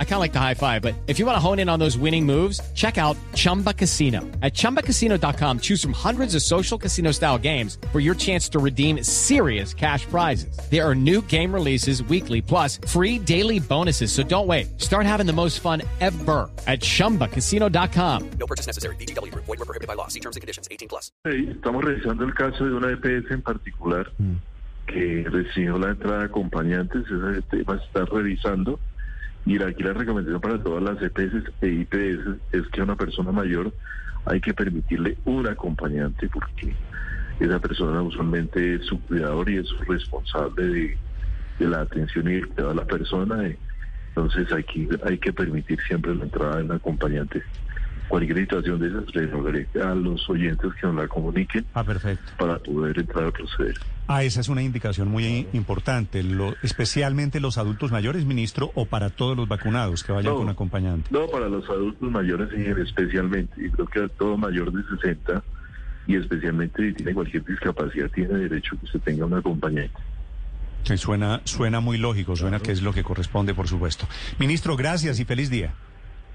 I kind of like the high five, but if you want to hone in on those winning moves, check out Chumba Casino. At ChumbaCasino.com, choose from hundreds of social casino style games for your chance to redeem serious cash prizes. There are new game releases weekly, plus free daily bonuses. So don't wait. Start having the most fun ever at ChumbaCasino.com. No purchase necessary. VGW. Void were prohibited by law. See terms and conditions. 18 plus. Eh, Estamos revisando el caso de una EPS en particular que recibió la entrada de acompañantes. Ese tema se está revisando. Y aquí la recomendación para todas las EPS e IPS es que a una persona mayor hay que permitirle un acompañante porque esa persona usualmente es su cuidador y es responsable de, de la atención y el cuidado de la persona. eh. Entonces aquí hay que permitir siempre la entrada de un acompañante. Cualquier situación de esas, le rogaré a los oyentes que nos la comuniquen Ah, perfecto. para poder entrar a proceder. Ah, esa es una indicación muy importante, lo- especialmente los adultos mayores, ministro, o para todos los vacunados que vayan No. con acompañante. No, para los adultos mayores especialmente, y creo que todo mayor de 60 y especialmente si tiene cualquier discapacidad tiene derecho que se tenga un acompañante. Sí, suena, suena muy lógico, suena que es lo que corresponde, por supuesto. Ministro, gracias y feliz día.